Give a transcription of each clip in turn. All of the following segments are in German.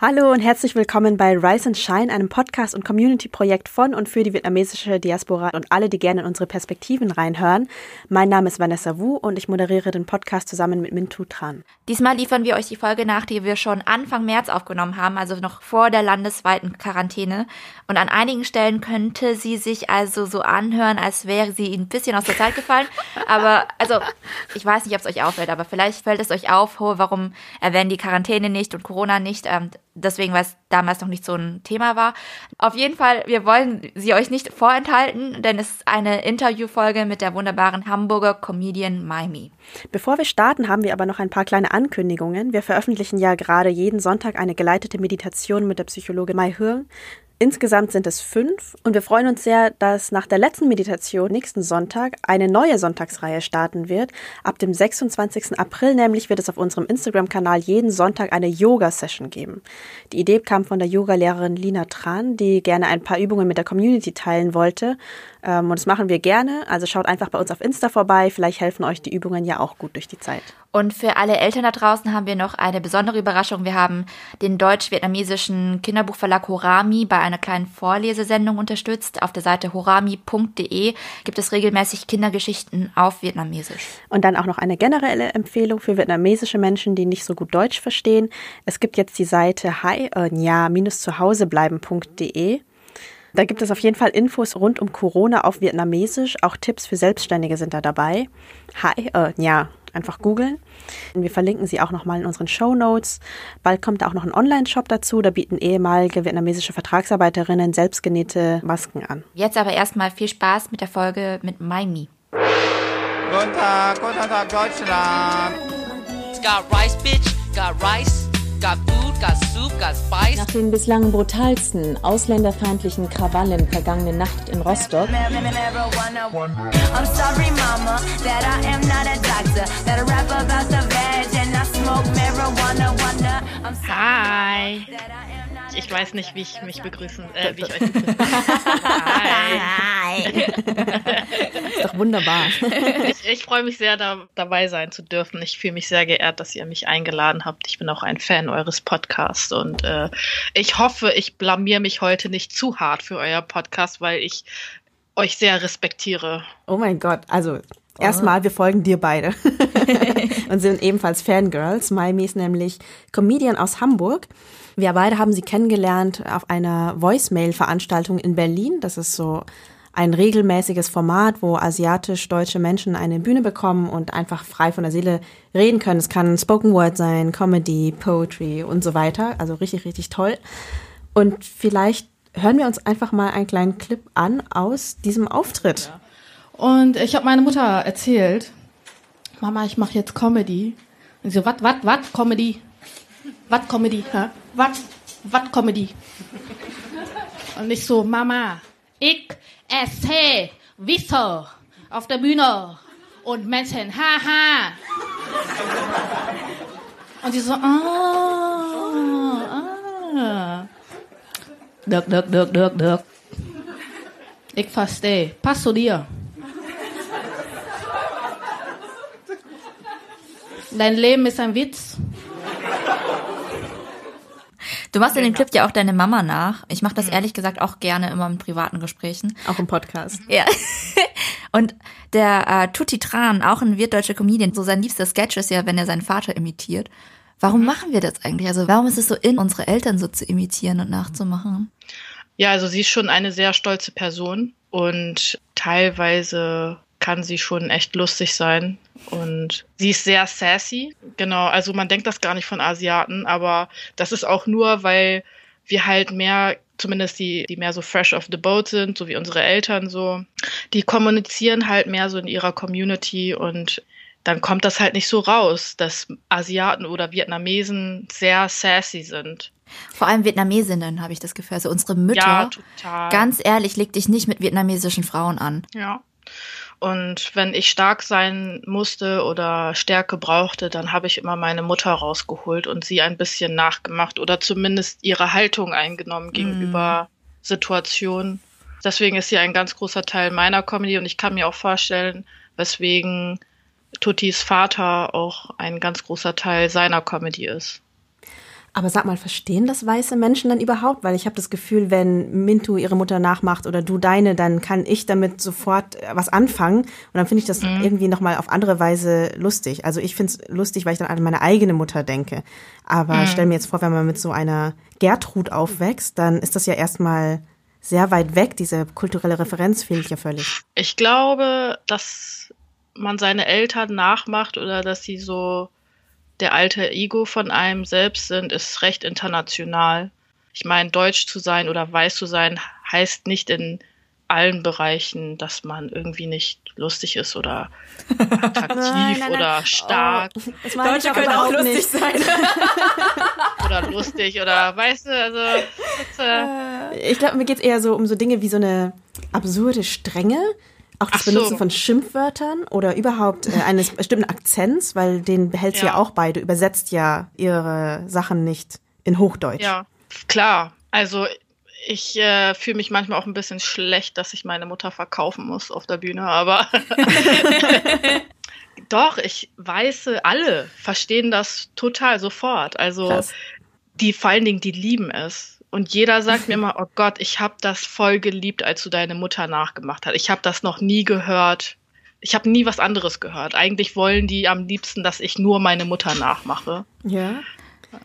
Hallo und herzlich willkommen bei Rise and Shine, einem Podcast und Community-Projekt von und für die vietnamesische Diaspora und alle, die gerne in unsere Perspektiven reinhören. Mein Name ist Vanessa Wu und ich moderiere den Podcast zusammen mit Min Tu Tran. Diesmal liefern wir euch die Folge nach, die wir schon Anfang März aufgenommen haben, also noch vor der landesweiten Quarantäne. Und an einigen Stellen könnte sie sich also so anhören, als wäre sie ein bisschen aus der Zeit gefallen. Aber also, ich weiß nicht, ob es euch auffällt, aber vielleicht fällt es euch auf, warum erwähnen die Quarantäne nicht und Corona nicht. Ähm, deswegen, weil es damals noch nicht so ein Thema war. Auf jeden Fall, wir wollen sie euch nicht vorenthalten, denn es ist eine Interviewfolge mit der wunderbaren Hamburger Comedian Maimi. Bevor wir starten, haben wir aber noch ein paar kleine Ankündigungen. Wir veröffentlichen ja gerade jeden Sonntag eine geleitete Meditation mit der Psychologin Mai Hürn. Insgesamt sind es fünf und wir freuen uns sehr, dass nach der letzten Meditation nächsten Sonntag eine neue Sonntagsreihe starten wird. Ab dem 26. April nämlich wird es auf unserem Instagram-Kanal jeden Sonntag eine Yoga-Session geben. Die Idee kam von der Yoga-Lehrerin Lina Tran, die gerne ein paar Übungen mit der Community teilen wollte. Ähm, und das machen wir gerne. Also schaut einfach bei uns auf Insta vorbei. Vielleicht helfen euch die Übungen ja auch gut durch die Zeit. Und für alle Eltern da draußen haben wir noch eine besondere Überraschung. Wir haben den deutsch-vietnamesischen Kinderbuchverlag Horami bei einer kleinen Vorlesesendung unterstützt. Auf der Seite horami.de gibt es regelmäßig Kindergeschichten auf Vietnamesisch. Und dann auch noch eine generelle Empfehlung für vietnamesische Menschen, die nicht so gut Deutsch verstehen. Es gibt jetzt die Seite hi äh, zuhausebleiben.de. Da gibt es auf jeden Fall Infos rund um Corona auf Vietnamesisch. Auch Tipps für Selbstständige sind da dabei. Hi, äh, ja, einfach googeln. Wir verlinken sie auch nochmal in unseren Show Notes. Bald kommt auch noch ein Online-Shop dazu. Da bieten ehemalige vietnamesische Vertragsarbeiterinnen selbstgenähte Masken an. Jetzt aber erstmal viel Spaß mit der Folge mit Maimi. Guten Tag, guten Tag, Deutschland. It's got rice, bitch, got rice. Nach den bislang brutalsten ausländerfeindlichen Krawallen vergangene Nacht in Rostock. Hi. Ich weiß nicht, wie ich mich begrüßen, äh, wie ich euch begrüßen Hi. ist doch wunderbar. Ich, ich freue mich sehr, da, dabei sein zu dürfen. Ich fühle mich sehr geehrt, dass ihr mich eingeladen habt. Ich bin auch ein Fan eures Podcasts und äh, ich hoffe, ich blamier mich heute nicht zu hart für euer Podcast, weil ich euch sehr respektiere. Oh mein Gott, also Erstmal, wir folgen dir beide und sind ebenfalls Fangirls. Maimi ist nämlich Comedian aus Hamburg. Wir beide haben sie kennengelernt auf einer Voicemail-Veranstaltung in Berlin. Das ist so ein regelmäßiges Format, wo asiatisch-deutsche Menschen eine Bühne bekommen und einfach frei von der Seele reden können. Es kann Spoken Word sein, Comedy, Poetry und so weiter. Also richtig, richtig toll. Und vielleicht hören wir uns einfach mal einen kleinen Clip an aus diesem Auftritt. Und ich habe meine Mutter erzählt, Mama, ich mache jetzt Comedy. Und sie so, was, was, was, Comedy? Was Comedy? Hä? Was, was Comedy? Und ich so, Mama, ich esse Witze auf der Bühne und Menschen, haha. Und sie so, ah, ah. Được, được, được, được, được. Ich verstehe. Passt zu dir. Dein Leben ist ein Witz. Du machst in dem Clip ja auch deine Mama nach. Ich mache das mhm. ehrlich gesagt auch gerne immer in privaten Gesprächen. Auch im Podcast. Ja. Und der äh, Tutti Tran, auch ein wirtdeutscher Comedian, so sein liebster Sketch ist ja, wenn er seinen Vater imitiert. Warum mhm. machen wir das eigentlich? Also warum ist es so in, unsere Eltern so zu imitieren und nachzumachen? Ja, also sie ist schon eine sehr stolze Person und teilweise kann sie schon echt lustig sein. Und sie ist sehr sassy. Genau, also man denkt das gar nicht von Asiaten, aber das ist auch nur, weil wir halt mehr, zumindest die, die mehr so fresh off the boat sind, so wie unsere Eltern so, die kommunizieren halt mehr so in ihrer Community und dann kommt das halt nicht so raus, dass Asiaten oder Vietnamesen sehr sassy sind. Vor allem Vietnamesinnen habe ich das Gefühl. Also unsere Mütter. Ja, total. Ganz ehrlich, leg dich nicht mit vietnamesischen Frauen an. Ja. Und wenn ich stark sein musste oder Stärke brauchte, dann habe ich immer meine Mutter rausgeholt und sie ein bisschen nachgemacht oder zumindest ihre Haltung eingenommen gegenüber mm. Situationen. Deswegen ist sie ein ganz großer Teil meiner Comedy und ich kann mir auch vorstellen, weswegen Tutis Vater auch ein ganz großer Teil seiner Comedy ist. Aber sag mal, verstehen das weiße Menschen dann überhaupt? Weil ich habe das Gefühl, wenn Mintu ihre Mutter nachmacht oder du deine, dann kann ich damit sofort äh, was anfangen. Und dann finde ich das mhm. irgendwie nochmal auf andere Weise lustig. Also ich finde es lustig, weil ich dann an meine eigene Mutter denke. Aber mhm. stell mir jetzt vor, wenn man mit so einer Gertrud aufwächst, dann ist das ja erstmal sehr weit weg. Diese kulturelle Referenz fehlt ja völlig. Ich glaube, dass man seine Eltern nachmacht oder dass sie so der alte Ego von einem selbst sind, ist recht international. Ich meine, deutsch zu sein oder weiß zu sein heißt nicht in allen Bereichen, dass man irgendwie nicht lustig ist oder attraktiv nein, nein, oder stark. Oh, Deutsche können auch lustig nicht. sein. oder lustig oder weißt du, also. Äh ich glaube, mir geht es eher so um so Dinge wie so eine absurde Strenge auch das so. Benutzen von Schimpfwörtern oder überhaupt äh, eines bestimmten Akzents, weil den behält sie ja. ja auch beide, übersetzt ja ihre Sachen nicht in Hochdeutsch. Ja, klar. Also ich äh, fühle mich manchmal auch ein bisschen schlecht, dass ich meine Mutter verkaufen muss auf der Bühne, aber doch, ich weiß, alle verstehen das total sofort. Also Krass. die vor allen Dingen, die lieben es. Und jeder sagt mir immer, oh Gott, ich habe das voll geliebt, als du deine Mutter nachgemacht hast. Ich habe das noch nie gehört. Ich habe nie was anderes gehört. Eigentlich wollen die am liebsten, dass ich nur meine Mutter nachmache. Ja.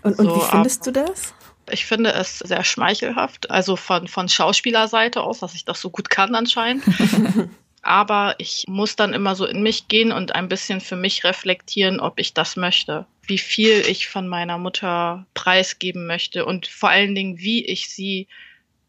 Und, und so, wie findest du das? Ich finde es sehr schmeichelhaft, also von, von Schauspielerseite aus, dass ich das so gut kann anscheinend. Aber ich muss dann immer so in mich gehen und ein bisschen für mich reflektieren, ob ich das möchte wie viel ich von meiner Mutter preisgeben möchte und vor allen Dingen, wie ich sie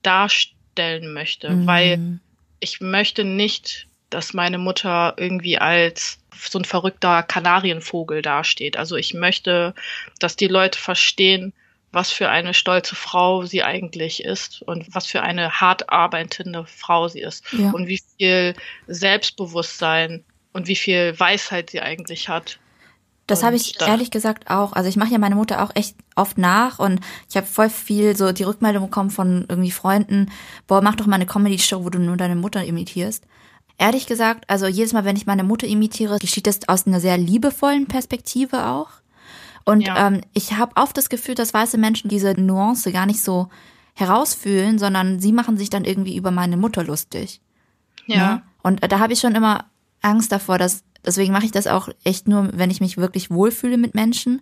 darstellen möchte, mhm. weil ich möchte nicht, dass meine Mutter irgendwie als so ein verrückter Kanarienvogel dasteht. Also ich möchte, dass die Leute verstehen, was für eine stolze Frau sie eigentlich ist und was für eine hart arbeitende Frau sie ist ja. und wie viel Selbstbewusstsein und wie viel Weisheit sie eigentlich hat. Das habe ich da. ehrlich gesagt auch. Also ich mache ja meine Mutter auch echt oft nach und ich habe voll viel so die Rückmeldung bekommen von irgendwie Freunden, boah, mach doch mal eine Comedy-Show, wo du nur deine Mutter imitierst. Ehrlich gesagt, also jedes Mal, wenn ich meine Mutter imitiere, geschieht das aus einer sehr liebevollen Perspektive auch. Und ja. ähm, ich habe oft das Gefühl, dass weiße Menschen diese Nuance gar nicht so herausfühlen, sondern sie machen sich dann irgendwie über meine Mutter lustig. Ja. Ne? Und da habe ich schon immer Angst davor, dass Deswegen mache ich das auch echt nur, wenn ich mich wirklich wohlfühle mit Menschen,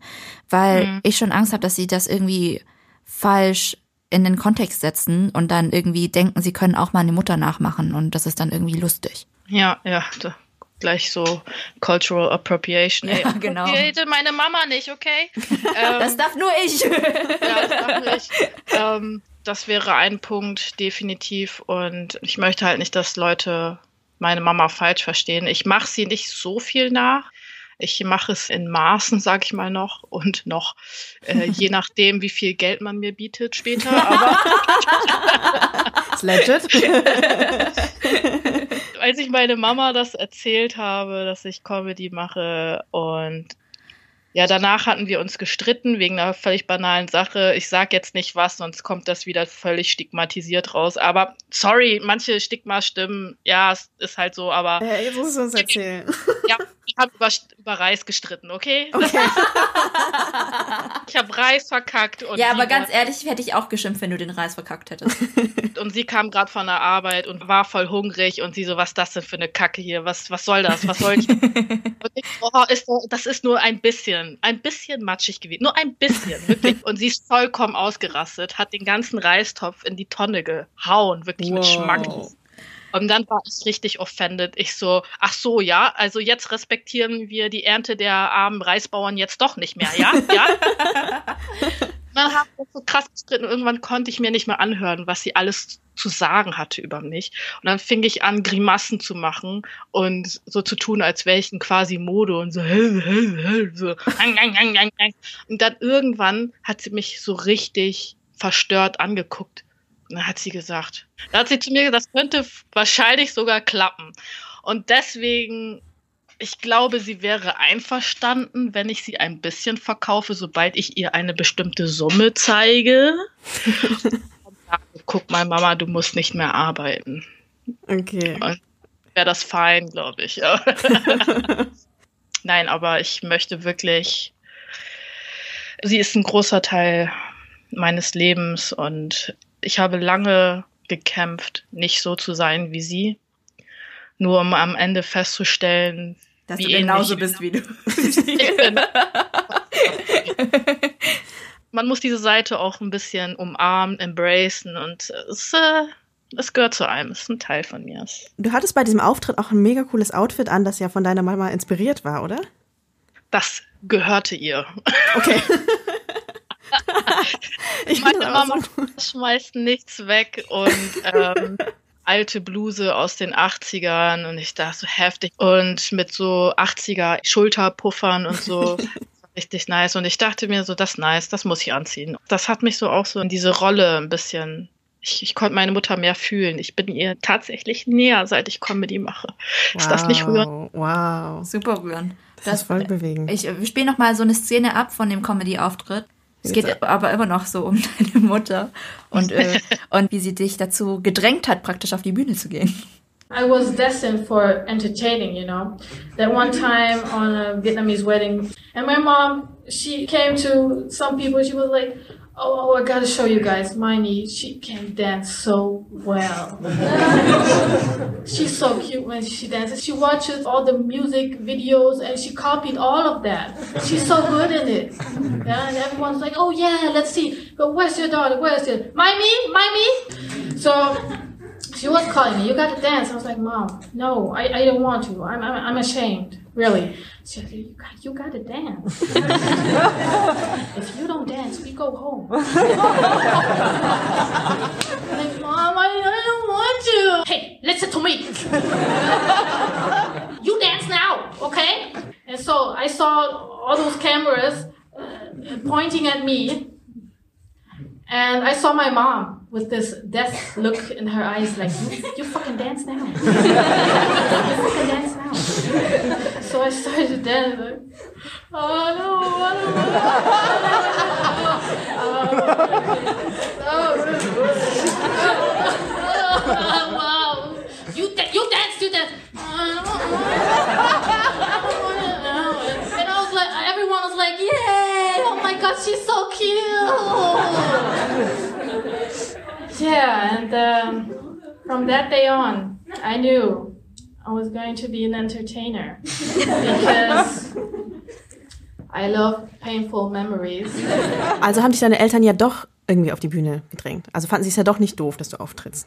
weil mhm. ich schon Angst habe, dass sie das irgendwie falsch in den Kontext setzen und dann irgendwie denken, sie können auch meine Mutter nachmachen und das ist dann irgendwie lustig. Ja, ja, gleich so Cultural Appropriation. Ey, ja, genau. Meine Mama nicht, okay? ähm, das darf nur ich. ja, das darf nur ich. Ähm, das wäre ein Punkt definitiv und ich möchte halt nicht, dass Leute meine Mama falsch verstehen. Ich mache sie nicht so viel nach. Ich mache es in Maßen, sag ich mal noch, und noch äh, je nachdem, wie viel Geld man mir bietet später. Aber legit. Als ich meine Mama das erzählt habe, dass ich Comedy mache und ja, danach hatten wir uns gestritten wegen einer völlig banalen Sache. Ich sag jetzt nicht was, sonst kommt das wieder völlig stigmatisiert raus. Aber sorry, manche Stigmas stimmen. Ja, es ist halt so, aber. Ja, jetzt musst du uns erzählen. Ja, ich habe über, über Reis gestritten, okay? okay. ich habe Reis verkackt. Und ja, aber ganz ehrlich, hätte ich auch geschimpft, wenn du den Reis verkackt hättest. und sie kam gerade von der Arbeit und war voll hungrig und sie so, was ist das denn für eine Kacke hier? Was, was soll das? Was soll ich? und ich, oh, ist, das ist nur ein bisschen, ein bisschen matschig gewesen. Nur ein bisschen, wirklich. Und sie ist vollkommen ausgerastet, hat den ganzen Reistopf in die Tonne gehauen, wirklich wow. mit Schmack. Und dann war ich richtig offended. Ich so, ach so, ja, also jetzt respektieren wir die Ernte der armen Reisbauern jetzt doch nicht mehr, ja? Ja? dann haben wir so krass gestritten und irgendwann konnte ich mir nicht mehr anhören, was sie alles zu sagen hatte über mich. Und dann fing ich an, Grimassen zu machen und so zu tun, als wäre ich ein quasi Mode und so, so. Und dann irgendwann hat sie mich so richtig verstört angeguckt hat sie gesagt. Da hat sie zu mir gesagt, das könnte wahrscheinlich sogar klappen. Und deswegen, ich glaube, sie wäre einverstanden, wenn ich sie ein bisschen verkaufe, sobald ich ihr eine bestimmte Summe zeige. Und sage, guck mal, Mama, du musst nicht mehr arbeiten. Okay. Wäre das fein, glaube ich. Nein, aber ich möchte wirklich sie ist ein großer Teil meines Lebens und ich habe lange gekämpft, nicht so zu sein wie sie, nur um am Ende festzustellen, Dass wie du genauso bist wie du. Man muss diese Seite auch ein bisschen umarmen, embracen und es, äh, es gehört zu einem, es ist ein Teil von mir. Du hattest bei diesem Auftritt auch ein mega cooles Outfit an, das ja von deiner Mama inspiriert war, oder? Das gehörte ihr. Okay. ich Meine das Mama so schmeißt nichts weg und ähm, alte Bluse aus den 80ern und ich dachte so heftig und mit so 80er Schulterpuffern und so richtig nice und ich dachte mir so, das ist nice, das muss ich anziehen. Das hat mich so auch so in diese Rolle ein bisschen ich, ich konnte meine Mutter mehr fühlen. Ich bin ihr tatsächlich näher, seit ich Comedy mache. Ist das nicht rührend? Wow. wow. Super rührend. Das, ist voll bewegend. Ich äh, spiele noch mal so eine Szene ab von dem Comedy-Auftritt. Es geht aber immer noch so um deine Mutter und, äh, und wie sie dich dazu gedrängt hat, praktisch auf die Bühne zu gehen. I was destined for entertaining, you know. That one time on a Vietnamese wedding, and my mom, she came to some people, she was like, Oh, oh, I gotta show you guys, my niece, she can dance so well. She's so cute when she dances. She watches all the music videos and she copied all of that. She's so good in it. Yeah, and everyone's like, oh yeah, let's see. But where's your daughter? Where's it? Mimey? Mimey? So she was calling me, you gotta dance. I was like, Mom, no, I, I don't want to. I'm, I'm, I'm ashamed, really. She said, you, got, you gotta dance. if you don't dance, we go home. I'm like, Mom, I, I don't want to. Hey, listen to me. you dance now, okay? And so I saw all those cameras uh, pointing at me. And I saw my mom with this death look in her eyes, like, you, you fucking dance now. you fucking dance now. So I started to like, oh no, I don't want Wow. You, da- you dance, you dance. I don't wanna- And I was like, everyone was like, yay, oh my god, she's so cute. Yeah, and um, from that day on, I knew I was going to be an entertainer because I love painful memories. Also haben dich deine Eltern ja doch irgendwie auf die Bühne gedrängt. Also fanden sie es ja doch nicht doof, dass du auftrittst.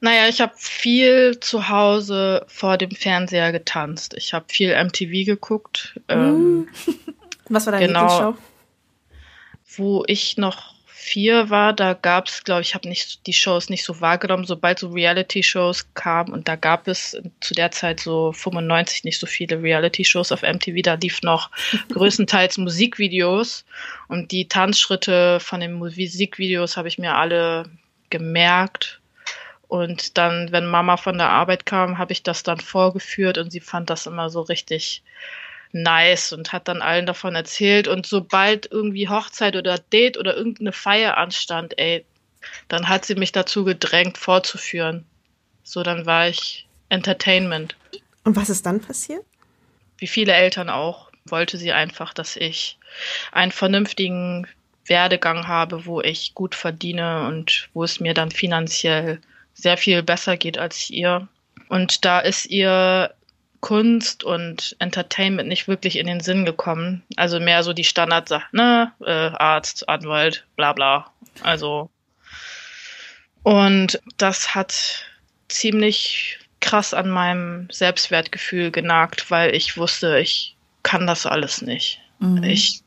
Naja, ich habe viel zu Hause vor dem Fernseher getanzt. Ich habe viel MTV geguckt. Ähm, Was war deine Genau. Lieblingsshow? wo ich noch vier war, da gab es, glaube ich, habe nicht die Shows nicht so wahrgenommen, sobald so Reality-Shows kamen und da gab es zu der Zeit so 95 nicht so viele Reality-Shows auf MTV, da lief noch größtenteils Musikvideos. Und die Tanzschritte von den Musikvideos habe ich mir alle gemerkt. Und dann, wenn Mama von der Arbeit kam, habe ich das dann vorgeführt und sie fand das immer so richtig nice und hat dann allen davon erzählt. Und sobald irgendwie Hochzeit oder Date oder irgendeine Feier anstand, ey, dann hat sie mich dazu gedrängt, vorzuführen. So, dann war ich Entertainment. Und was ist dann passiert? Wie viele Eltern auch, wollte sie einfach, dass ich einen vernünftigen Werdegang habe, wo ich gut verdiene und wo es mir dann finanziell sehr viel besser geht als ihr. Und da ist ihr Kunst und Entertainment nicht wirklich in den Sinn gekommen. Also mehr so die Standardsachen, ne? Äh, Arzt, Anwalt, bla bla. Also. Und das hat ziemlich krass an meinem Selbstwertgefühl genagt, weil ich wusste, ich kann das alles nicht. Ich,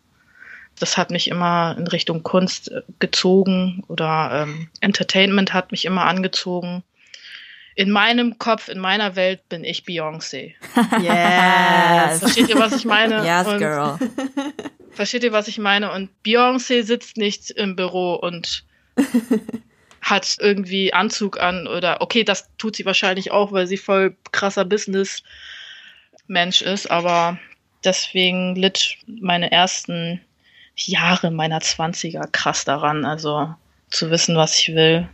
das hat mich immer in Richtung Kunst gezogen oder ähm, Entertainment hat mich immer angezogen. In meinem Kopf, in meiner Welt bin ich Beyoncé. Yes. Versteht ihr, was ich meine? Yes, Und- girl. Versteht ihr, was ich meine? Und Beyoncé sitzt nicht im Büro und hat irgendwie Anzug an oder okay, das tut sie wahrscheinlich auch, weil sie voll krasser Business-Mensch ist, aber deswegen litt meine ersten Jahre meiner 20er krass daran, also zu wissen, was ich will.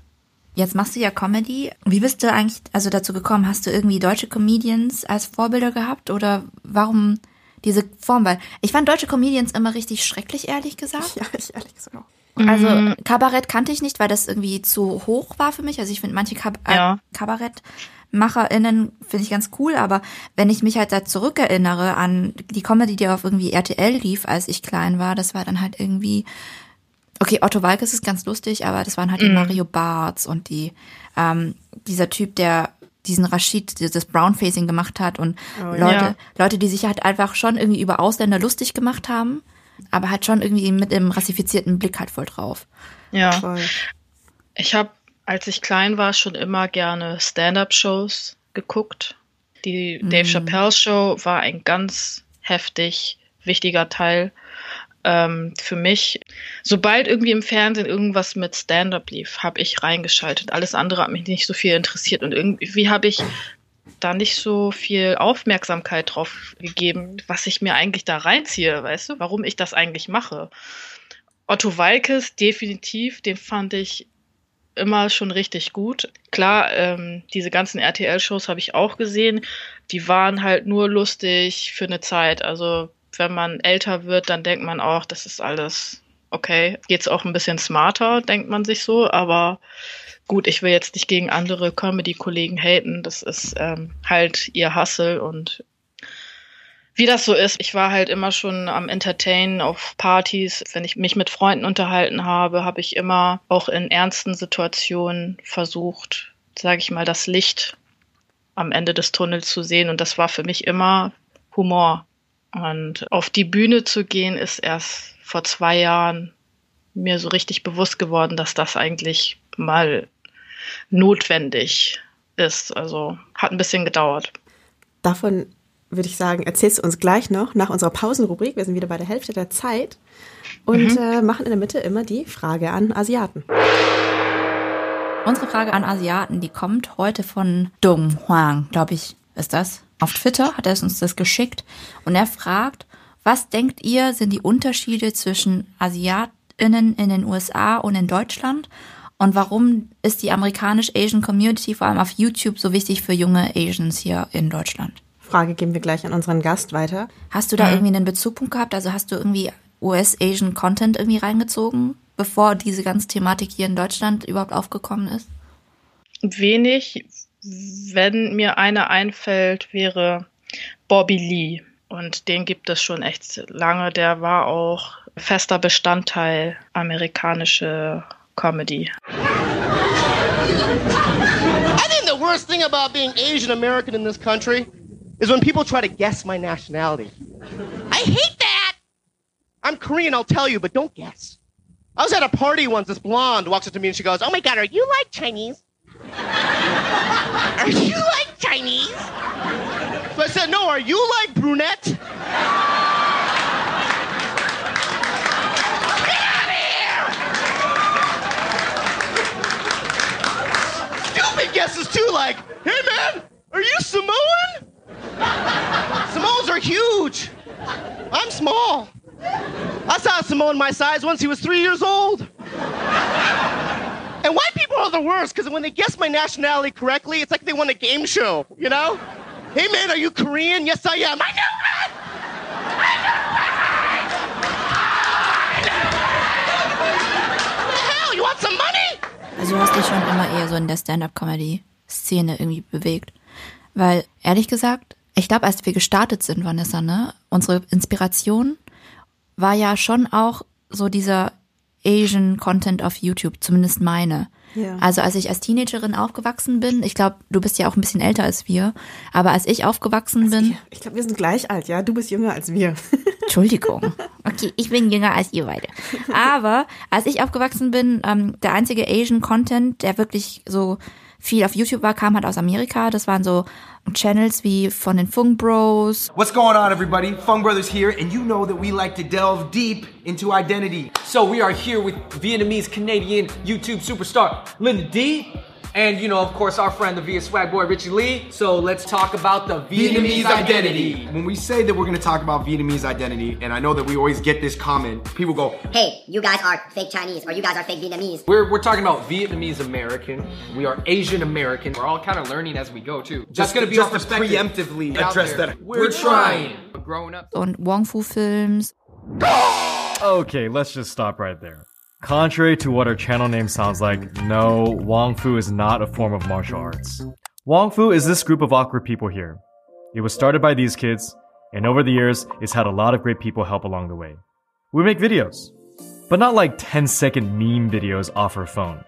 Jetzt machst du ja Comedy. Wie bist du eigentlich also dazu gekommen? Hast du irgendwie deutsche Comedians als Vorbilder gehabt oder warum diese Form, weil ich fand deutsche Comedians immer richtig schrecklich, ehrlich gesagt. Ja, ich ehrlich gesagt auch. Also Kabarett kannte ich nicht, weil das irgendwie zu hoch war für mich. Also ich finde manche Kab Ja. äh, KabarettmacherInnen finde ich ganz cool, aber wenn ich mich halt da zurückerinnere an die Comedy, die auf irgendwie RTL lief, als ich klein war, das war dann halt irgendwie Okay, Otto Walkes ist ganz lustig, aber das waren halt die Mario Barts und die ähm, dieser Typ, der diesen Rashid, dieses Brownfacing gemacht hat und Leute, Ja. Leute, die sich halt einfach schon irgendwie über Ausländer lustig gemacht haben, aber halt schon irgendwie mit dem rassifizierten Blick halt voll drauf. Ja. Voll. Ich habe, als ich klein war, schon immer gerne Stand-up-Shows geguckt. Die Dave Chappelle Show war ein ganz heftig wichtiger Teil ähm, für mich. Sobald irgendwie im Fernsehen irgendwas mit Stand-up lief, habe ich reingeschaltet. Alles andere hat mich nicht so viel interessiert und irgendwie habe ich da nicht so viel Aufmerksamkeit drauf gegeben, was ich mir eigentlich da reinziehe, weißt du, warum ich das eigentlich mache. Otto Walkes, definitiv, den fand ich immer schon richtig gut. Klar, ähm, diese ganzen RTL-Shows habe ich auch gesehen. Die waren halt nur lustig für eine Zeit. Also wenn man älter wird, dann denkt man auch, das ist alles okay. Geht's auch ein bisschen smarter, denkt man sich so. Aber gut, ich will jetzt nicht gegen andere Comedy-Kollegen haten. Das ist ähm, halt ihr Hustle und wie das so ist, ich war halt immer schon am Entertainen auf Partys. Wenn ich mich mit Freunden unterhalten habe, habe ich immer auch in ernsten Situationen versucht, sage ich mal, das Licht am Ende des Tunnels zu sehen. Und das war für mich immer Humor. Und auf die Bühne zu gehen, ist erst vor zwei Jahren mir so richtig bewusst geworden, dass das eigentlich mal notwendig ist. Also hat ein bisschen gedauert. Davon würde ich sagen, erzählst du uns gleich noch nach unserer Pausenrubrik. Wir sind wieder bei der Hälfte der Zeit und äh, machen in der Mitte immer die Frage an Asiaten. Unsere Frage an Asiaten, die kommt heute von Dong Huang, glaube ich, ist das. Auf Twitter hat er uns das geschickt und er fragt, was denkt ihr, sind die Unterschiede zwischen AsiatInnen in den USA und in Deutschland? Und warum ist die amerikanisch-Asian Community vor allem auf YouTube so wichtig für junge Asians hier in Deutschland? Frage geben wir gleich an unseren Gast weiter. Hast du da irgendwie einen Bezugpunkt gehabt? Also hast du irgendwie US-Asian Content irgendwie reingezogen, bevor diese ganze Thematik hier in Deutschland überhaupt aufgekommen ist? wenig. Wenn mir einer einfällt, wäre Bobby Lee. Und den gibt es schon echt lange. Der war auch fester Bestandteil amerikanische Comedy. I think the worst thing about being Asian American in this country is when people try to guess my nationality. I hate that! I'm Korean, I'll tell you, but don't guess. I was at a party once, this blonde walks up to me and she goes, Oh my god, are you like Chinese? Are you like Chinese? So I said, No, are you like brunette? Get out of here! Stupid guesses too, like, hey man, are you Samoan? Samoans are huge. I'm small. I saw a Samoan my size once he was three years old. And white people are the worst because when they guess my nationality correctly, it's like they won a game show, you know? Hey man, are you Korean? Yes, I am. I knew it! What the hell? You want some money? Also du hast dich schon immer eher so in der Stand-up-Comedy-Szene irgendwie bewegt. Weil, ehrlich gesagt, ich glaube, als wir gestartet sind, Vanessa, ne, unsere Inspiration war ja schon auch so dieser Asian Content auf YouTube, zumindest meine. Ja. Also als ich als Teenagerin aufgewachsen bin, ich glaube, du bist ja auch ein bisschen älter als wir, aber als ich aufgewachsen bin, Ich glaube, wir sind gleich alt, ja? Du bist jünger als wir. Entschuldigung. Okay, ich bin jünger als ihr beide. Aber als ich aufgewachsen bin, ähm, der einzige Asian Content, der wirklich so viel auf YouTube war, kam halt aus Amerika. Das waren so Channels wie von den Fung Bros. What's going on, everybody? Fung Brothers here, and you know that we like to delve deep into identity. So we are here with Vietnamese Canadian YouTube superstar Linda D. And, you know, of course, our friend, the Via Swag boy, Richie Lee. So let's talk about the Vietnamese, identity. When we say that we're gonna talk about Vietnamese identity, and I know that we always get this comment, people go, Hey, you guys are fake Chinese or you guys are fake Vietnamese. we're, we're talking about Vietnamese American. We are Asian American. We're all kind of learning as we go, too. That's gonna be just our perspective. preemptively address that. We're trying. But growing up. Und Wong Fu Films. Okay, let's just stop right there. Contrary to what our channel name sounds like, no, Wong Fu is not a form of martial arts. Wong Fu is this group of awkward people here. It was started by these kids, and over the years, it's had a lot of great people help along the way. We make videos, but not like 10 second meme videos off our phone.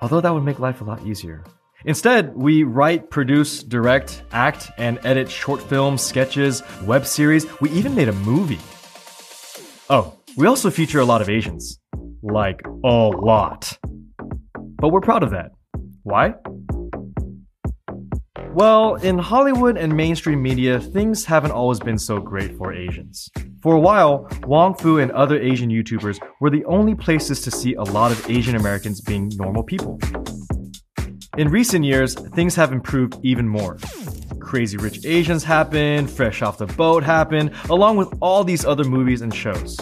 Although that would make life a lot easier. Instead, we write, produce, direct, act, and edit short films, sketches, web series. We even made a movie. Oh, we also feature a lot of Asians. Like, a lot. But we're proud of that. Why? Well, in Hollywood and mainstream media, things haven't always been so great for Asians. For a while, Wong Fu and other Asian YouTubers were the only places to see a lot of Asian Americans being normal people. In recent years, things have improved even more. Crazy Rich Asians happened, Fresh Off the Boat happened, along with all these other movies and shows.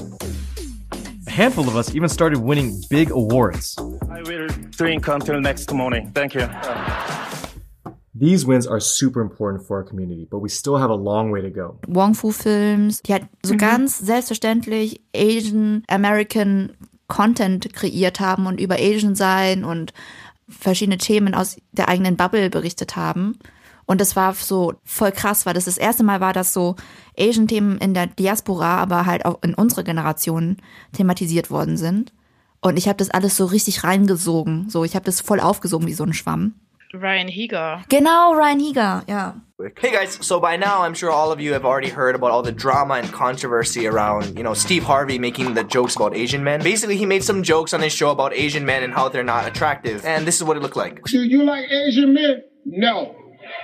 A handful of us even started winning big awards. I will drink until next morning. Thank you. These wins are super important for our community, but we still have a long way to go. Wong Fu Films, die halt so mhm. ganz selbstverständlich Asian American Content kreiert haben und über Asian sein und verschiedene Themen aus der eigenen Bubble berichtet haben. Und das war so voll krass, weil das das erste Mal war, dass so Asian-Themen in der Diaspora, aber halt auch in unserer Generation thematisiert worden sind. Und ich habe das alles so richtig reingesogen. So, ich habe das voll aufgesogen wie so ein Schwamm. Ryan Higa. Genau, Ryan Higa, ja. Hey guys, so by now I'm sure all of you have already heard about all the drama and controversy around, you know, Steve Harvey making the jokes about Asian men. Basically, he made some jokes on his show about Asian men and how they're not attractive. And this is what it looked like. Do you like Asian men? No.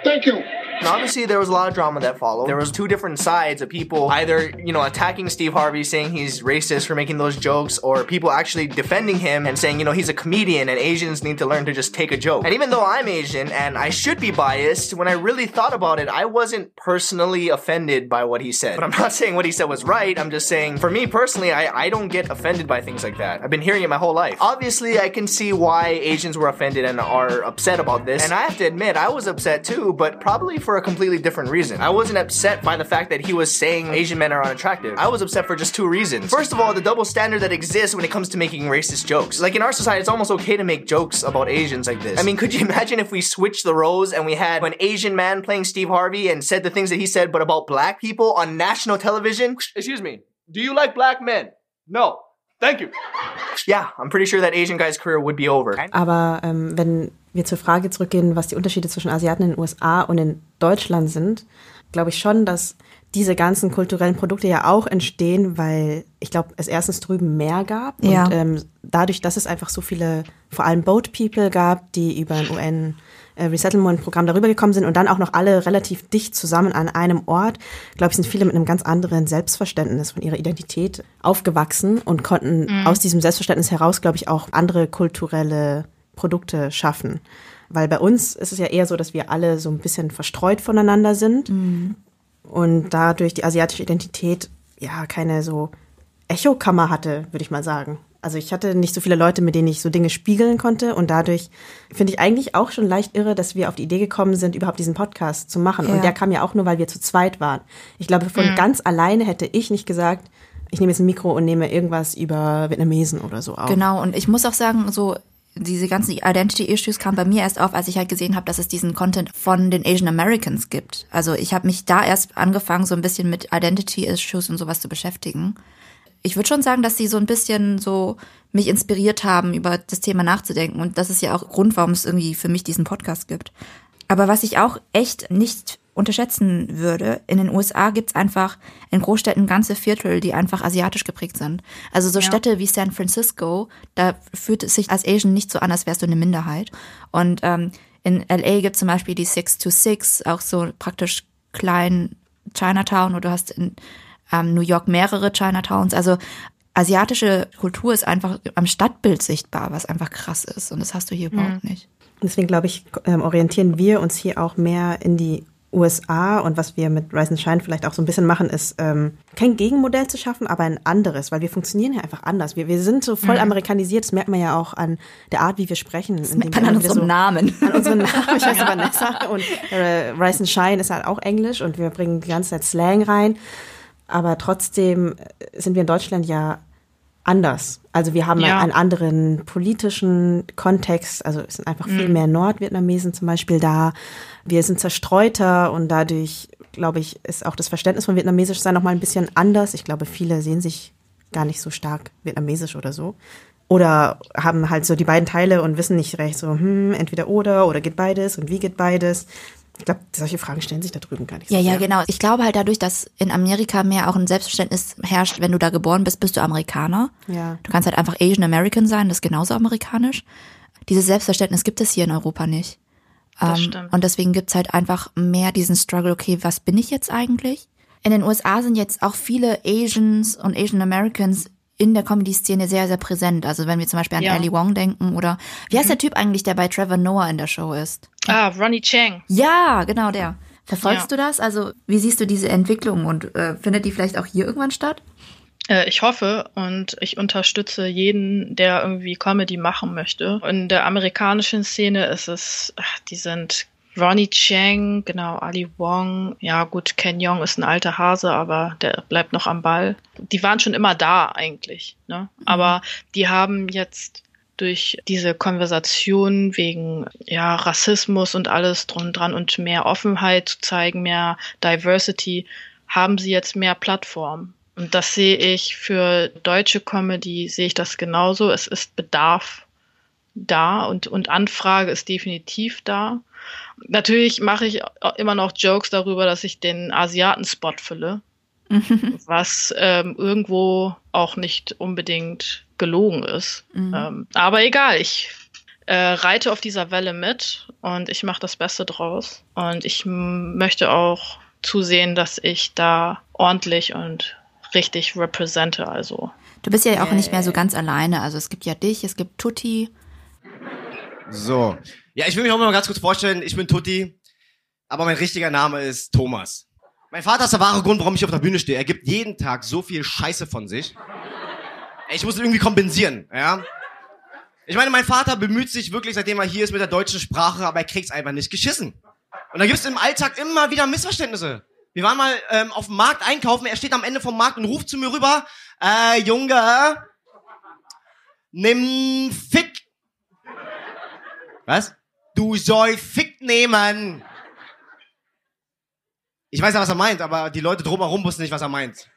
Thank you. And obviously, there was a lot of drama that followed. There was two different sides of people either, you know, attacking Steve Harvey, saying he's racist for making those jokes, or people actually defending him and saying, you know, he's a comedian and Asians need to learn to just take a joke. And even though I'm Asian and I should be biased, when I really thought about it, I wasn't personally offended by what he said. But I'm not saying what he said was right. I'm just saying, for me personally, I, I don't get offended by things like that. I've been hearing it my whole life. Obviously, I can see why Asians were offended and are upset about this. And I have to admit, I was upset too, but probably for a completely different reason. I wasn't upset by the fact that he was saying Asian men are unattractive. I was upset for just two reasons. First of all, the double standard that exists when it comes to making racist jokes. Like in our society, it's almost okay to make jokes about Asians like this. I mean, could you imagine if we switched the roles and we had an Asian man playing Steve Harvey and said the things that he said, but about black people on national television? Excuse me. Do you like black men? No. Thank you. Yeah, I'm pretty sure that Asian guy's career would be over. Aber ähm, wenn wir zur Frage zurückgehen, was die Unterschiede zwischen Asiaten in den USA und in Deutschland sind, glaube ich schon, dass diese ganzen kulturellen Produkte ja auch entstehen, weil ich glaube, es erstens drüben mehr gab Ja. und ähm, dadurch, dass es einfach so viele, vor allem Boat People gab, die über ein UN Resettlement-Programm darüber gekommen sind und dann auch noch alle relativ dicht zusammen an einem Ort, glaube ich, sind viele mit einem ganz anderen Selbstverständnis von ihrer Identität aufgewachsen und konnten Mhm. aus diesem Selbstverständnis heraus, glaube ich, auch andere kulturelle Produkte schaffen. Weil bei uns ist es ja eher so, dass wir alle so ein bisschen verstreut voneinander sind und dadurch die asiatische Identität ja keine so Echokammer hatte, würde ich mal sagen. Also ich hatte nicht so viele Leute, mit denen ich so Dinge spiegeln konnte und dadurch finde ich eigentlich auch schon leicht irre, dass wir auf die Idee gekommen sind, überhaupt diesen Podcast zu machen. Ja. Und der kam ja auch nur, weil wir zu zweit waren. Ich glaube, von Mhm. ganz alleine hätte ich nicht gesagt, ich nehme jetzt ein Mikro und nehme irgendwas über Vietnamesen oder so auf. Genau, und ich muss auch sagen, so diese ganzen Identity-Issues kamen bei mir erst auf, als ich halt gesehen habe, dass es diesen Content von den Asian Americans gibt. Also ich habe mich da erst angefangen, so ein bisschen mit Identity-Issues und sowas zu beschäftigen. Ich würde schon sagen, dass sie so ein bisschen so mich inspiriert haben, über das Thema nachzudenken. Und das ist ja auch Grund, warum es irgendwie für mich diesen Podcast gibt. Aber was ich auch echt nicht unterschätzen würde, in den USA gibt's einfach in Großstädten ganze Viertel, die einfach asiatisch geprägt sind. Also so Ja. Städte wie San Francisco, da fühlt es sich als Asian nicht so an, als wärst du eine Minderheit. Und ähm, in LA gibt zum Beispiel die Six to Six, auch so praktisch klein Chinatown, oder du hast in ähm, New York mehrere Chinatowns. Also asiatische Kultur ist einfach am Stadtbild sichtbar, was einfach krass ist. Und das hast du hier überhaupt nicht. Deswegen glaube ich, ähm, orientieren wir uns hier auch mehr in die USA und was wir mit Rise and Shine vielleicht auch so ein bisschen machen, ist ähm, kein Gegenmodell zu schaffen, aber ein anderes, weil wir funktionieren ja einfach anders. Wir, wir sind so voll Mhm. amerikanisiert, das merkt man ja auch an der Art, wie wir sprechen. Das merkt man an unserem Namen. An unserem Namen, ich heiße Vanessa und äh, Rise and Shine ist halt auch Englisch und wir bringen die ganze Zeit Slang rein, aber trotzdem äh, sind wir in Deutschland ja anders. Also wir haben Ja. einen anderen politischen Kontext. Also es sind einfach viel Mhm. mehr Nordvietnamesen zum Beispiel da. Wir sind zerstreuter und dadurch, glaube ich, ist auch das Verständnis von Vietnamesisch sein nochmal ein bisschen anders. Ich glaube, viele sehen sich gar nicht so stark vietnamesisch oder so. Oder haben halt so die beiden Teile und wissen nicht recht so, hm, entweder oder oder geht beides und wie geht beides. Ich glaube, solche Fragen stellen sich da drüben gar nicht Ja, so ja, sehr. genau. Ich glaube halt dadurch, dass in Amerika mehr auch ein Selbstverständnis herrscht, wenn du da geboren bist, bist du Amerikaner. Ja. Du kannst halt einfach Asian American sein, das ist genauso amerikanisch. Dieses Selbstverständnis gibt es hier in Europa nicht. Das Ähm, stimmt. und deswegen gibt's halt einfach mehr diesen Struggle, okay, was bin ich jetzt eigentlich? In den USA sind jetzt auch viele Asians und Asian Americans in der Comedy-Szene sehr, sehr präsent. Also wenn wir zum Beispiel an Ja. Ali Wong denken oder wie heißt Mhm. der Typ eigentlich, der bei Trevor Noah in der Show ist? Ah, Ronnie Chang. Ja, genau der. Verfolgst Ja. du das? Also wie siehst du diese Entwicklung und äh, findet die vielleicht auch hier irgendwann statt? Äh, Ich hoffe und ich unterstütze jeden, der irgendwie Comedy machen möchte. In der amerikanischen Szene ist es, ach, die sind Ronnie Chang, genau, Ali Wong. Ja, gut, Ken Jeong ist ein alter Hase, aber der bleibt noch am Ball. Die waren schon immer da eigentlich, ne? Aber die haben jetzt durch diese Konversation wegen ja, Rassismus und alles drum dran und mehr Offenheit zu zeigen, mehr Diversity, haben sie jetzt mehr Plattform. Und das sehe ich für deutsche Comedy, sehe ich das genauso. Es ist Bedarf da und, und Anfrage ist definitiv da. Natürlich mache ich immer noch Jokes darüber, dass ich den Asiaten-Spot fülle, was ähm, irgendwo auch nicht unbedingt gelogen ist. Mhm. Ähm, aber egal, ich äh, reite auf dieser Welle mit und ich mache das Beste draus. Und ich möchte auch zusehen, dass ich da ordentlich und richtig represente. Also Du bist ja auch nicht mehr so ganz alleine. Also es gibt ja dich, es gibt Tutti. So. Ja, ich will mich auch mal ganz kurz vorstellen. Ich bin Tutti, aber mein richtiger Name ist Thomas. Mein Vater ist der wahre Grund, warum ich auf der Bühne stehe. Er gibt jeden Tag so viel Scheiße von sich. Ich muss irgendwie kompensieren, ja. Ich meine, mein Vater bemüht sich wirklich, seitdem er hier ist mit der deutschen Sprache, aber er kriegt's einfach nicht geschissen. Und da gibt's im Alltag immer wieder Missverständnisse. Wir waren mal ähm, auf dem Markt einkaufen, er steht am Ende vom Markt und ruft zu mir rüber, äh, Junge, nimm Fick. Was? Du soll Fick nehmen. Ich weiß ja, was er meint, aber die Leute drumherum wussten nicht, was er meint.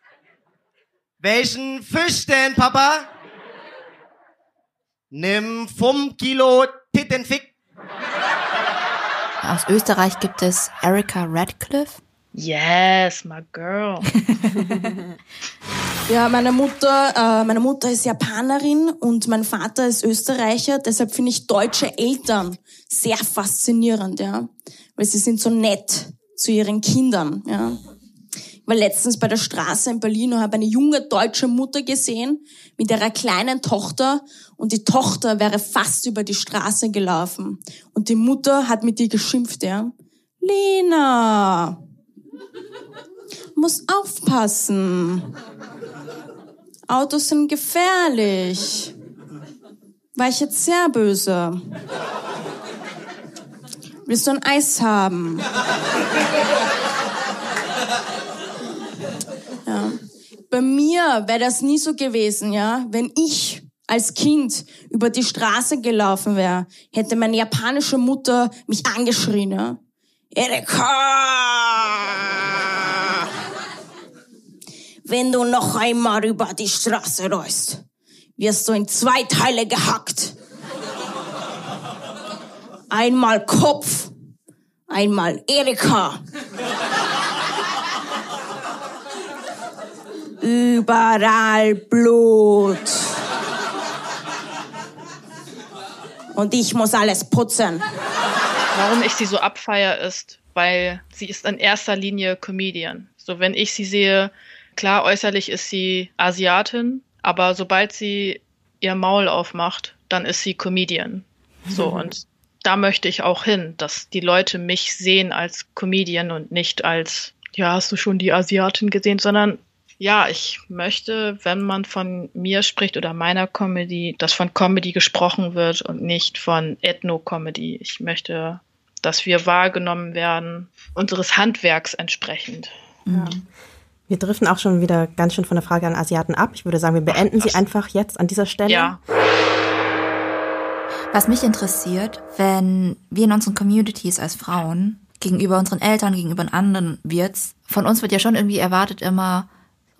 Welchen Fisch denn, Papa? Nimm 5 Kilo Tittenfick. Aus Österreich gibt es Erika Radcliffe. Yes, my girl. Ja, meine Mutter, äh, meine Mutter ist Japanerin und mein Vater ist Österreicher. Deshalb finde ich deutsche Eltern sehr faszinierend, ja, weil sie sind so nett zu ihren Kindern, ja. Ich war letztens bei der Straße in Berlin und habe eine junge deutsche Mutter gesehen mit ihrer kleinen Tochter und die Tochter wäre fast über die Straße gelaufen und die Mutter hat mit ihr geschimpft, ja. Lena, muss aufpassen. Autos sind gefährlich. War ich jetzt sehr böse? Willst du ein Eis haben? Ja. Bei mir wäre das nie so gewesen, ja. Wenn ich als Kind über die Straße gelaufen wäre, hätte meine japanische Mutter mich angeschrien, ja. Erika! Wenn du noch einmal über die Straße läufst, wirst du in zwei Teile gehackt. Einmal Kopf, einmal Erika. Überall Blut. Und ich muss alles putzen. Warum ich sie so abfeier ist, weil sie ist in erster Linie Comedian. So, wenn ich sie sehe, klar, äußerlich ist sie Asiatin, aber sobald sie ihr Maul aufmacht, dann ist sie Comedian. So, und da möchte ich auch hin, dass die Leute mich sehen als Comedian und nicht als, ja, hast du schon die Asiatin gesehen, sondern ja, ich möchte, wenn man von mir spricht oder meiner Comedy, dass von Comedy gesprochen wird und nicht von Ethno-Comedy. Ich möchte, dass wir wahrgenommen werden, unseres Handwerks entsprechend. Ja. Wir driften auch schon wieder ganz schön von der Frage an Asiaten ab. Ich würde sagen, wir beenden sie einfach jetzt an dieser Stelle. Ja. Was mich interessiert, wenn wir in unseren Communities als Frauen gegenüber unseren Eltern, gegenüber anderen Wirts, von uns wird ja schon irgendwie erwartet, immer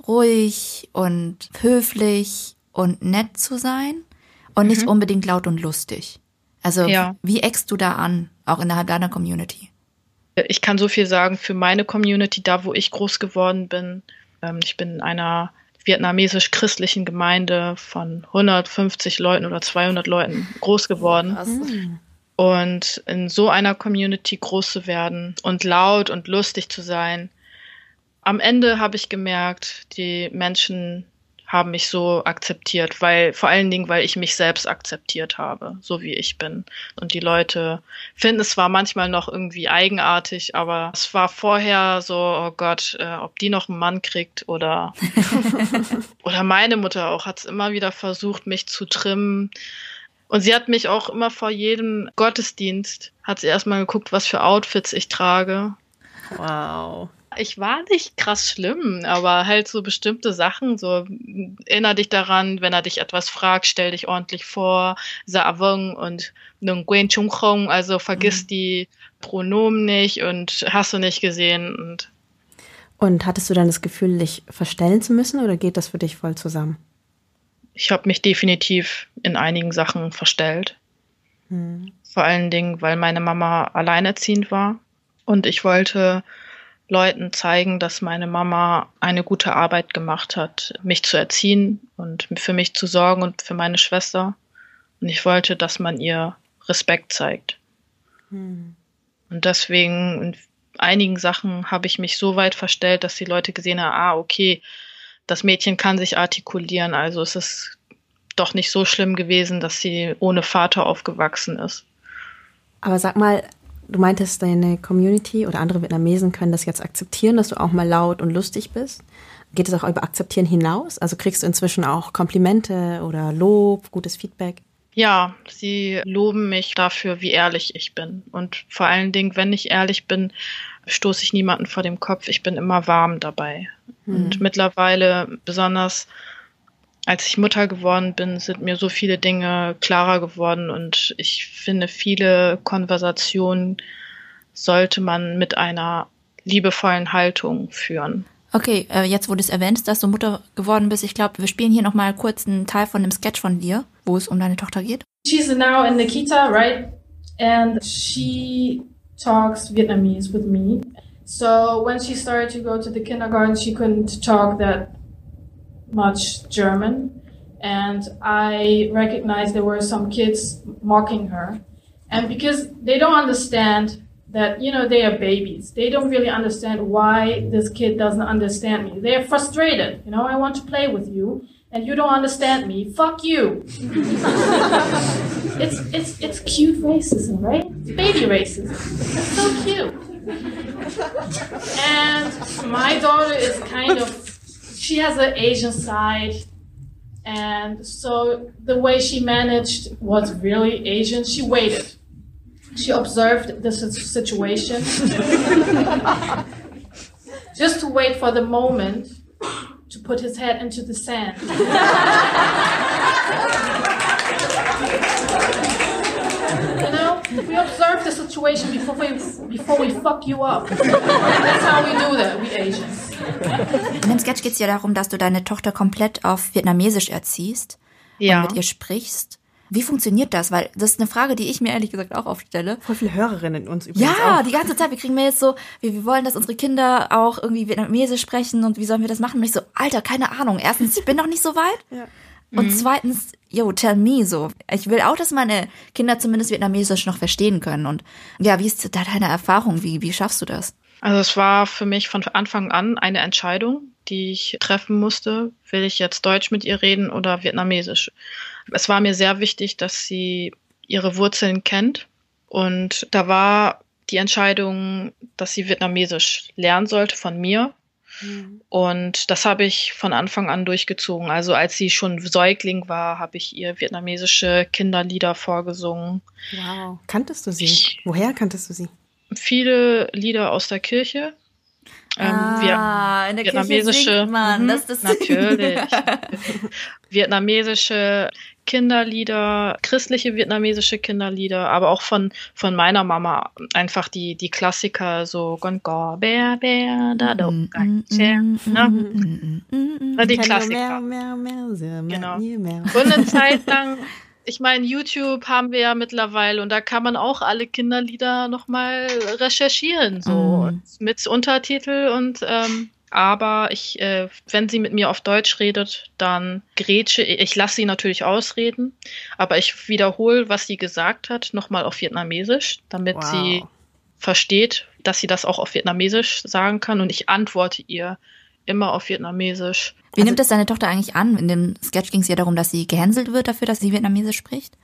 ruhig und höflich und nett zu sein und nicht Mhm. unbedingt laut und lustig. Also Ja. wie eckst du da an, auch innerhalb deiner Community? Ich kann so viel sagen für meine Community, da wo ich groß geworden bin. Ähm, ich bin in einer vietnamesisch-christlichen Gemeinde von 150 Leuten oder 200 Leuten groß geworden. Und in so einer Community groß zu werden und laut und lustig zu sein. Am Ende habe ich gemerkt, die Menschen haben mich so akzeptiert, weil vor allen Dingen, weil ich mich selbst akzeptiert habe, so wie ich bin. Und die Leute finden es zwar manchmal noch irgendwie eigenartig, aber es war vorher so, oh Gott, äh, ob die noch einen Mann kriegt oder oder meine Mutter auch hat es immer wieder versucht, mich zu trimmen. Und sie hat mich auch immer vor jedem Gottesdienst, hat sie erstmal geguckt, was für Outfits ich trage. Wow. Ich war nicht krass schlimm, aber halt so bestimmte Sachen, so erinner dich daran, wenn er dich etwas fragt, stell dich ordentlich vor, Saavong und Nung Guen Chung Hong, also vergiss die Pronomen nicht und hast du nicht gesehen und Und hattest du dann das Gefühl, dich verstellen zu müssen oder geht das für dich voll zusammen? ich habe mich definitiv in einigen Sachen verstellt. Hm. Vor allen Dingen, weil meine Mama alleinerziehend war und ich wollte Leuten zeigen, dass meine Mama eine gute Arbeit gemacht hat, mich zu erziehen und für mich zu sorgen und für meine Schwester. Und ich wollte, dass man ihr Respekt zeigt. Hm. Und deswegen in einigen Sachen habe ich mich so weit verstellt, dass die Leute gesehen haben, ah, okay, das Mädchen kann sich artikulieren, also es ist doch nicht so schlimm gewesen, dass sie ohne Vater aufgewachsen ist. Aber sag mal, du meintest, deine Community oder andere Vietnamesen können das jetzt akzeptieren, dass du auch mal laut und lustig bist. Geht es auch über Akzeptieren hinaus? Also kriegst du inzwischen auch Komplimente oder Lob, gutes Feedback? Ja, sie loben mich dafür, wie ehrlich ich bin. Und vor allen Dingen, wenn ich ehrlich bin, stoße ich niemanden vor dem Kopf. Ich bin immer warm dabei. Und Mhm. mittlerweile, besonders als ich Mutter geworden bin, sind mir so viele Dinge klarer geworden. Und ich finde, viele Konversationen sollte man mit einer liebevollen Haltung führen. Okay, äh, jetzt wo du es erwähnst, dass du Mutter geworden bist, ich glaube, wir spielen hier noch mal kurz einen Teil von einem Sketch von dir, wo es um deine Tochter geht. She's now in Nikita, right? And she talks Vietnamese with me. So when she started to go to the kindergarten, she couldn't talk that much German. And I recognized there were some kids mocking her. And because they don't understand that, you know, they are babies, they don't really understand why this kid doesn't understand me. They are frustrated. You know, I want to play with you and you don't understand me. Fuck you. it's it's it's cute racism, right? It's baby racism. It's so cute. And my daughter is kind of she has an Asian side. And so the way she managed was really Asian. She waited. She observed the situation. Just to wait for the moment to put his head into the sand. You know, we observe the situation before we before we fuck you up. That's how we do that, we Asians. In dem Sketch geht es ja darum, dass du deine Tochter komplett auf Vietnamesisch erziehst Ja. und mit ihr sprichst. Wie funktioniert das? Weil das ist eine Frage, die ich mir ehrlich gesagt auch oft stelle. Voll viele Hörerinnen uns übrigens Ja, auch. die ganze Zeit. Wir kriegen Mails so, wir, wir wollen, dass unsere Kinder auch irgendwie Vietnamesisch sprechen und wie sollen wir das machen? Und ich so, Alter, keine Ahnung. Erstens, ich bin noch nicht so weit. Ja. Und Mhm. zweitens, yo, tell me so. Ich will auch, dass meine Kinder zumindest Vietnamesisch noch verstehen können. Und ja, wie ist da deine Erfahrung? Wie, wie schaffst du das? Also es war für mich von Anfang an eine Entscheidung, die ich treffen musste. Will ich jetzt Deutsch mit ihr reden oder Vietnamesisch? Es war mir sehr wichtig, dass sie ihre Wurzeln kennt Und da war die Entscheidung, dass sie Vietnamesisch lernen sollte von mir. Mhm. Und das habe ich von Anfang an durchgezogen. Also als sie schon Säugling war, habe ich ihr vietnamesische Kinderlieder vorgesungen. Wow. Kanntest du sie? Ich, Woher kanntest du sie? Viele Lieder aus der Kirche. Ähm, ah, in der vietnamesische, Kirche singt man. Mhm, das, das natürlich. vietnamesische Kinderlieder, christliche vietnamesische Kinderlieder, aber auch von, von meiner Mama einfach die, die Klassiker, so Gon Go, Bär, Bär, da, do? Die Klassiker. Genau. Und eine Zeit lang, ich meine, YouTube haben wir ja mittlerweile und da kann man auch alle Kinderlieder nochmal recherchieren, so mm. mit Untertitel und ähm, aber ich, äh, wenn sie mit mir auf Deutsch redet, dann grätsche ich, ich lasse sie natürlich ausreden, aber ich wiederhole, was sie gesagt hat, nochmal auf Vietnamesisch, damit wow. sie versteht, dass sie das auch auf Vietnamesisch sagen kann und ich antworte ihr immer auf Vietnamesisch. Wie also, nimmt das deine Tochter eigentlich an? In dem Sketch ging es ja darum, dass sie gehänselt wird dafür, dass sie Vietnamesisch spricht.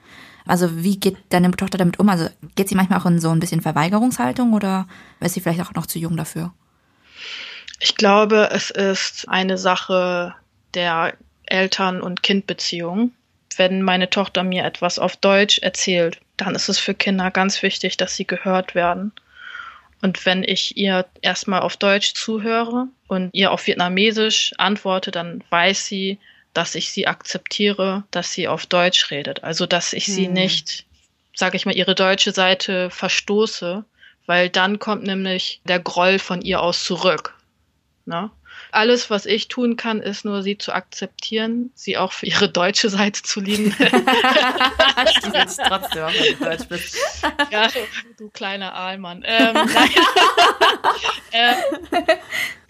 Also wie geht deine Tochter damit um? Also geht sie manchmal auch in so ein bisschen Verweigerungshaltung oder ist sie vielleicht auch noch zu jung dafür? Ich glaube, es ist eine Sache der Eltern- und Kindbeziehung. Wenn meine Tochter mir etwas auf Deutsch erzählt, dann ist es für Kinder ganz wichtig, dass sie gehört werden. Und wenn ich ihr erstmal auf Deutsch zuhöre und ihr auf Vietnamesisch antworte, dann weiß sie, dass ich sie akzeptiere, dass sie auf Deutsch redet. Also dass ich hm. sie nicht, sage ich mal, ihre deutsche Seite verstoße, weil dann kommt nämlich der Groll von ihr aus zurück. Ne? Alles, was ich tun kann, ist nur, sie zu akzeptieren, sie auch für ihre deutsche Seite zu lieben. du bist trotzdem wenn du Deutsch bist. Ja, du kleiner Aalmann. Ähm, ähm,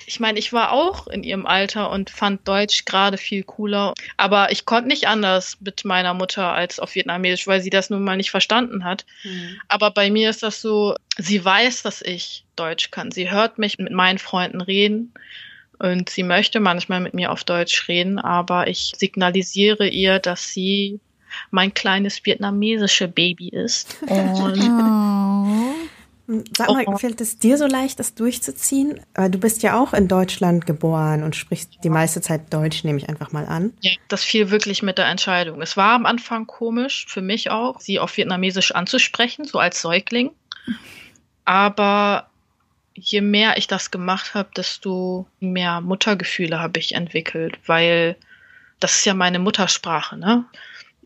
ich meine, ich war auch in ihrem Alter und fand Deutsch gerade viel cooler. Aber ich konnte nicht anders mit meiner Mutter als auf Vietnamesisch, weil sie das nun mal nicht verstanden hat. Mhm. Aber bei mir ist das so, sie weiß, dass ich Deutsch kann. Sie hört mich mit meinen Freunden reden. Und sie möchte manchmal mit mir auf Deutsch reden, aber ich signalisiere ihr, dass sie mein kleines vietnamesische Baby ist. Und oh. Sag mal, oh. fällt es dir so leicht, das durchzuziehen? Du bist ja auch in Deutschland geboren und sprichst die meiste Zeit Deutsch, nehme ich einfach mal an. Ja, das fiel wirklich mit der Entscheidung. Es war am Anfang komisch, für mich auch, sie auf Vietnamesisch anzusprechen, so als Säugling. Aber je mehr ich das gemacht habe, desto mehr Muttergefühle habe ich entwickelt, weil das ist ja meine Muttersprache, ne?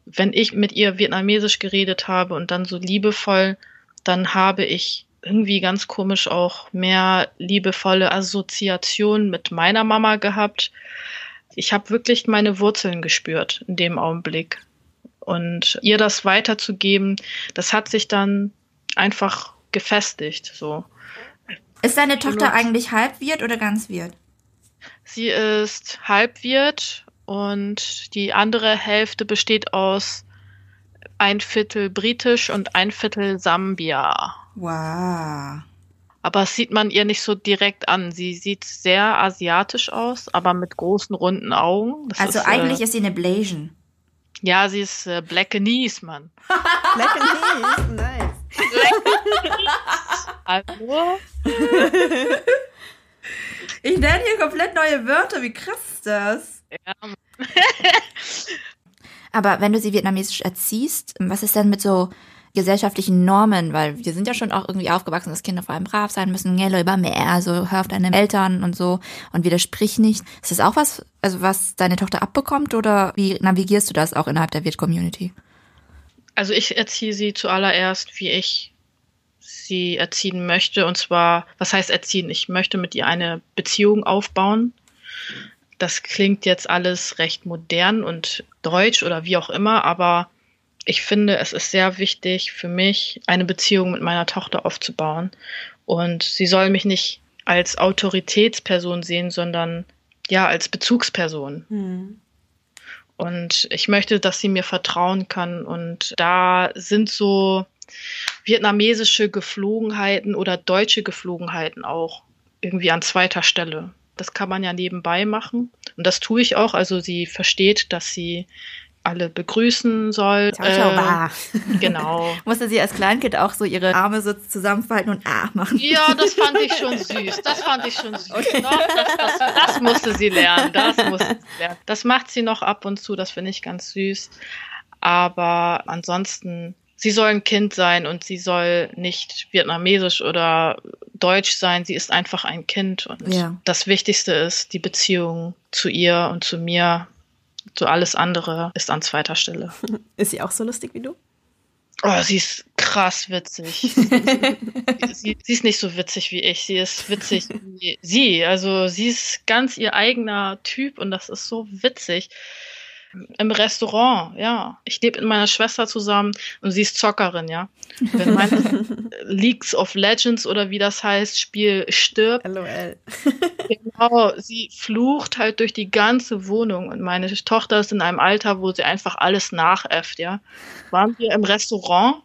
Wenn ich mit ihr Vietnamesisch geredet habe und dann so liebevoll, dann habe ich irgendwie ganz komisch auch mehr liebevolle Assoziationen mit meiner Mama gehabt. Ich habe wirklich meine Wurzeln gespürt in dem Augenblick. Und ihr das weiterzugeben, das hat sich dann einfach gefestigt, so. Ist deine Tochter eigentlich halbwirt oder ganz wirt? Sie ist halbwirt und die andere Hälfte besteht aus ein Viertel britisch und ein Viertel Sambia. Wow. Aber das sieht man ihr nicht so direkt an. Sie sieht sehr asiatisch aus, aber mit großen runden Augen. Das also ist, eigentlich äh, ist sie eine Blasian. Ja, sie ist äh, Blackanese, Mann. Blackanese, nice. Hallo? Ich nenne hier komplett neue Wörter. Wie krass ist das? Ja. Aber wenn du sie vietnamesisch erziehst, was ist denn mit so gesellschaftlichen Normen, weil wir sind ja schon auch irgendwie aufgewachsen, dass Kinder vor allem brav sein müssen, Geld über mehr, also hör auf deine Eltern und so und widersprich nicht. Ist das auch was, also was deine Tochter abbekommt oder wie navigierst du das auch innerhalb der Wirt-Community? Also ich erziehe sie zuallererst, wie ich sie erziehen möchte. Und zwar, was heißt erziehen? Ich möchte mit ihr eine Beziehung aufbauen. Das klingt jetzt alles recht modern und deutsch oder wie auch immer, aber ich finde, es ist sehr wichtig für mich, eine Beziehung mit meiner Tochter aufzubauen. Und sie soll mich nicht als Autoritätsperson sehen, sondern ja, als Bezugsperson. Mhm. Und ich möchte, dass sie mir vertrauen kann. Und da sind so vietnamesische Geflogenheiten oder deutsche Geflogenheiten auch irgendwie an zweiter Stelle. Das kann man ja nebenbei machen. Und das tue ich auch. Also sie versteht, dass sie alle begrüßen soll. Ciao, ciao, Äh, bah. Genau. Musste sie als Kleinkind auch so ihre Arme so zusammenfalten und ah machen? Ja, das fand ich schon süß. Das fand ich schon süß. Doch, das, das, das musste sie lernen. Das musste sie lernen. Das macht sie noch ab und zu. Das finde ich ganz süß. Aber ansonsten, sie soll ein Kind sein und sie soll nicht vietnamesisch oder deutsch sein. Sie ist einfach ein Kind. Und Ja. das Wichtigste ist die Beziehung zu ihr und zu mir. So alles andere ist an zweiter Stelle. Ist sie auch so lustig wie du? Oh, sie ist krass witzig. sie, sie ist nicht so witzig wie ich. Sie ist witzig wie sie. Also sie ist ganz ihr eigener Typ und das ist so witzig. Im Restaurant, ja. Ich lebe mit meiner Schwester zusammen und sie ist Zockerin, ja. Wenn mein Leagues of Legends oder wie das heißt, Spiel stirbt, LOL. Genau, sie flucht halt durch die ganze Wohnung und meine Tochter ist in einem Alter, wo sie einfach alles nachäfft, ja. Waren wir im Restaurant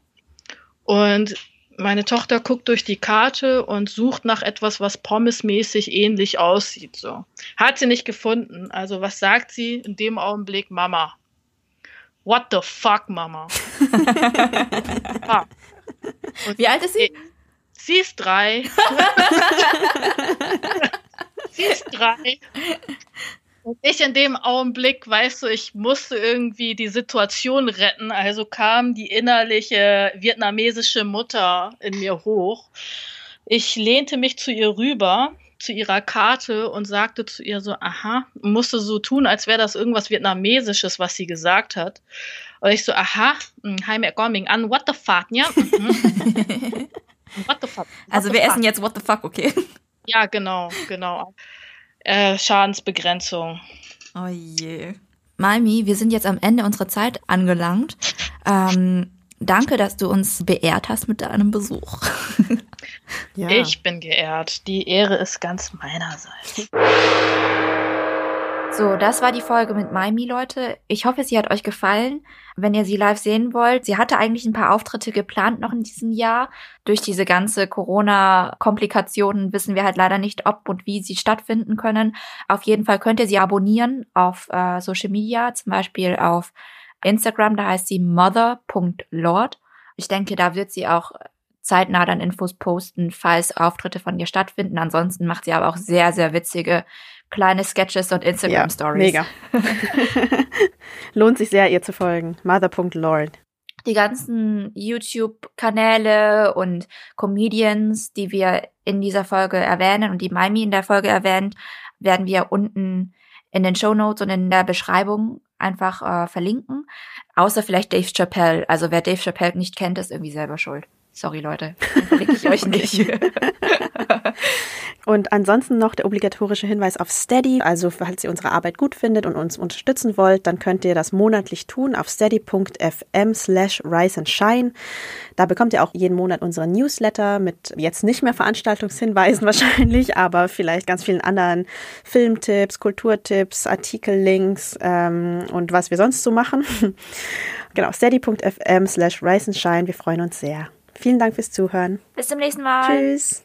und meine Tochter guckt durch die Karte und sucht nach etwas, was pommesmäßig ähnlich aussieht, so. Hat sie nicht gefunden. Also was sagt sie in dem Augenblick? Mama. What the fuck, Mama? ja. Wie alt ist sie? Sie ist drei. sie ist drei. Ich in dem Augenblick, weißt du, ich musste irgendwie die Situation retten. Also kam die innerliche vietnamesische Mutter in mir hoch. Ich lehnte mich zu ihr rüber, zu ihrer Karte und sagte zu ihr so, aha, musste so tun, als wäre das irgendwas Vietnamesisches, was sie gesagt hat. Und ich so, aha, hm, hi mẹ con mình ăn, what the fuck, ja? Mhm. What the fuck? What Also the wir fuck? essen jetzt What the fuck, okay? Ja, genau, genau. Äh, Schadensbegrenzung. Oh je. Malmi, wir sind jetzt am Ende unserer Zeit angelangt. Ähm, danke, dass du uns beehrt hast mit deinem Besuch. Ja. Ich bin geehrt. Die Ehre ist ganz meinerseits. So, das war die Folge mit Maimi, Leute. Ich hoffe, sie hat euch gefallen. Wenn ihr sie live sehen wollt, sie hatte eigentlich ein paar Auftritte geplant noch in diesem Jahr. Durch diese ganze Corona-Komplikationen wissen wir halt leider nicht, ob und wie sie stattfinden können. Auf jeden Fall könnt ihr sie abonnieren auf äh, Social Media, zum Beispiel auf Instagram, da heißt sie mother.lord. Ich denke, da wird sie auch zeitnah dann Infos posten, falls Auftritte von ihr stattfinden. Ansonsten macht sie aber auch sehr, sehr witzige kleine Sketches und Instagram Stories. Mega. Lohnt sich sehr, ihr zu folgen. Mother.lord. Die ganzen YouTube-Kanäle und Comedians, die wir in dieser Folge erwähnen und die Maimi in der Folge erwähnt, werden wir unten in den Show Notes und in der Beschreibung einfach äh, verlinken. Außer vielleicht Dave Chappelle. Also wer Dave Chappelle nicht kennt, ist irgendwie selber schuld. Sorry, Leute. Verlinke ich euch nicht. Und ansonsten noch der obligatorische Hinweis auf Steady. Also falls ihr unsere Arbeit gut findet und uns unterstützen wollt, dann könnt ihr das monatlich tun auf steady.fm slash rise and shine. Da bekommt ihr auch jeden Monat unseren Newsletter mit jetzt nicht mehr Veranstaltungshinweisen wahrscheinlich, aber vielleicht ganz vielen anderen Filmtipps, Kulturtipps, Artikellinks ähm, und was wir sonst so machen. genau, steady.fm slash rise and shine. Wir freuen uns sehr. Vielen Dank fürs Zuhören. Bis zum nächsten Mal. Tschüss.